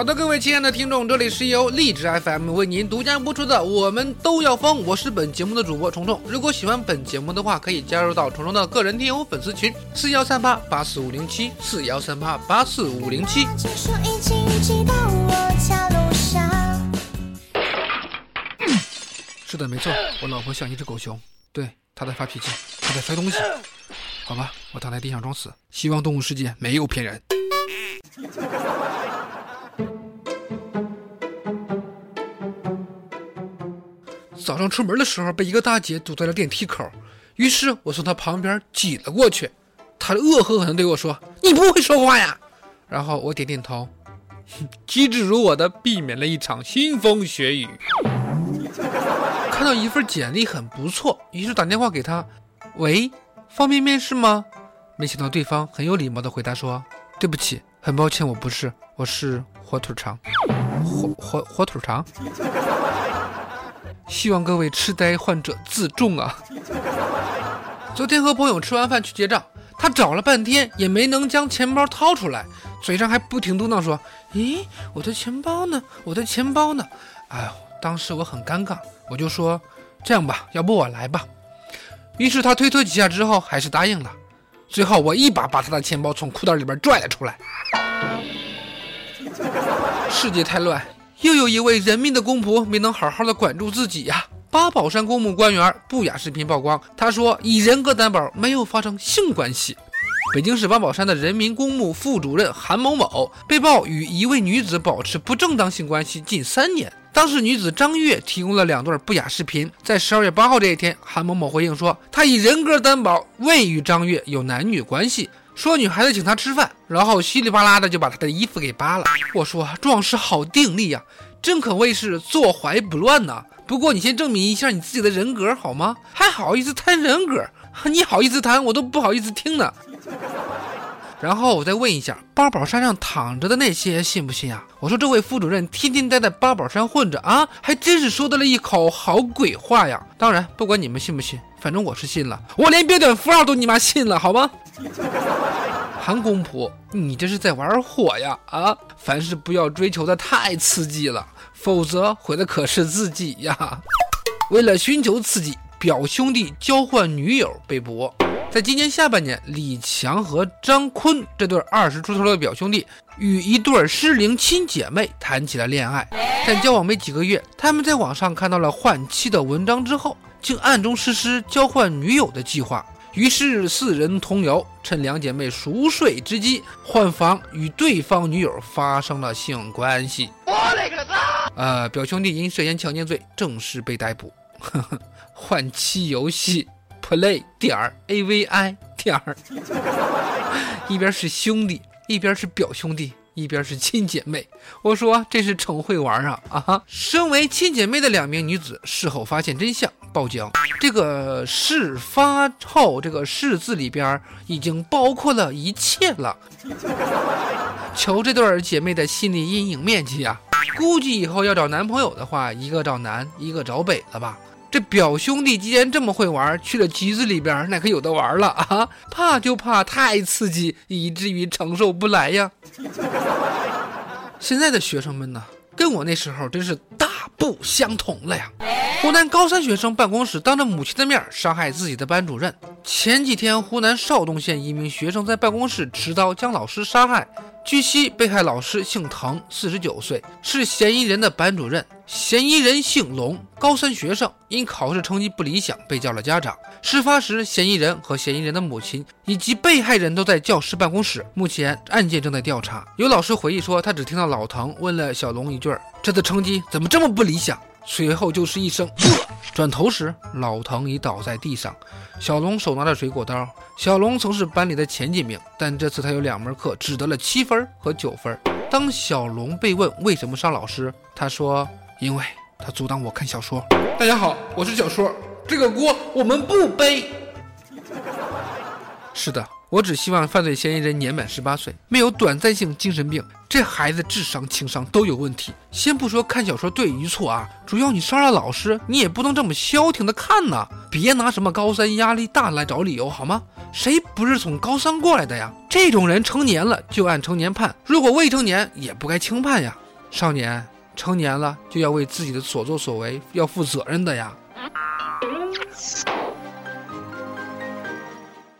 好的，各位亲爱的听众，这里是由荔枝 FM 为您独家播出的《我们都要疯》，我是本节目的主播虫虫。如果喜欢本节目的话，可以加入到虫虫的个人听友粉丝群：四幺三八八四五零七，四幺三八八四五零七。是的，没错，我老婆像一只狗熊，对，她在发脾气，她在摔东西。好吧，我躺在地上装死，希望动物世界没有骗人。早上出门的时候被一个大姐堵在了电梯口，于是我从她旁边挤了过去，她恶狠狠地对我说：“你不会说话呀？”然后我点点头，机智如我的避免了一场腥风血雨。看到一份简历很不错，于是打电话给他，喂，方便面试吗？没想到对方很有礼貌的回答说：“对不起，很抱歉，我不是，我是火腿肠，火火火腿肠。”希望各位痴呆患者自重啊！昨天和朋友吃完饭去结账，他找了半天也没能将钱包掏出来，嘴上还不停嘟囔说：“咦，我的钱包呢？我的钱包呢？”哎呦，当时我很尴尬，我就说：“这样吧，要不我来吧。”于是他推脱几下之后，还是答应了。最后我一把把他的钱包从裤袋里边拽了出来。世界太乱，又有一位人民的公仆没能好好的管住自己呀、八宝山公墓官员不雅视频曝光，他说以人格担保没有发生性关系。北京市八宝山的人民公墓副主任韩某某被曝与一位女子保持不正当性关系近三年。当事女子张月提供了两段不雅视频。在十二月八号这一天，韩某某回应说，他以人格担保未与张月有男女关系，说女孩子请他吃饭，然后稀里哗啦的就把他的衣服给扒了。我说壮士好定力呀、真可谓是坐怀不乱呐、不过你先证明一下你自己的人格好吗？还好意思谈人格？你好意思谈，我都不好意思听呢。然后我再问一下，八宝山上躺着的那些信不信啊？我说这位副主任天天待在八宝山混着啊，还真是说得了一口好鬼话呀！当然，不管你们信不信，反正我是信了，我连标点符号都你妈信了，好吗？韩公仆，你这是在玩火呀！啊，凡事不要追求的太刺激了，否则毁的可是自己呀。为了寻求刺激，表兄弟交换女友被捕。在今年下半年，李强和张坤这对二十出头的表兄弟与一对失灵亲姐妹谈起了恋爱，但交往没几个月，他们在网上看到了换妻的文章之后，竟暗中实施交换女友的计划。于是四人同游，趁两姐妹熟睡之机，换房与对方女友发生了性关系。我勒个擦！呃，表兄弟因涉嫌强奸罪正式被逮捕。呵呵，换妻游戏 play 点儿 a v i 点儿，一边是兄弟，一边是表兄弟。一边是亲姐妹，我说这是逞会玩啊啊！身为亲姐妹的两名女子事后发现真相，报警。这个事发后，这个“事”字里边已经包括了一切了。求这对姐妹的心理阴影面积啊！估计以后要找男朋友的话，一个找南，一个找北了吧？这表兄弟既然这么会玩，去了局子里边，那可有的玩了啊！怕就怕太刺激，以至于承受不来呀。现在的学生们呢，跟我那时候真是大不相同了呀。湖南高三学生办公室当着母亲的面伤害自己的班主任。前几天，湖南邵东县一名学生在办公室持刀将老师杀害。据悉，被害老师姓滕，四十九岁，是嫌疑人的班主任。嫌疑人姓龙，高三学生，因考试成绩不理想被叫了家长。事发时，嫌疑人和嫌疑人的母亲以及被害人都在教师办公室。目前案件正在调查。有老师回忆说，他只听到老滕问了小龙一句：“这次成绩怎么这么不理想？”随后就是一声“呃”，转头时老藤已倒在地上。小龙手拿着水果刀。小龙曾是班里的前几名，但这次他有两门课只得了七分和九分。当小龙被问为什么杀老师，他说：“因为他阻挡我看小说。”大家好，我是小说，这个锅我们不背。是的，我只希望犯罪嫌疑人年满十八岁，没有短暂性精神病。这孩子智商、情商都有问题。先不说看小说对与错啊，主要你杀了老师，你也不能这么消停的看呐。别拿什么高三压力大来找理由好吗？谁不是从高三过来的呀？这种人成年了就按成年判，如果未成年也不该轻判呀。少年成年了就要为自己的所作所为要负责任的呀。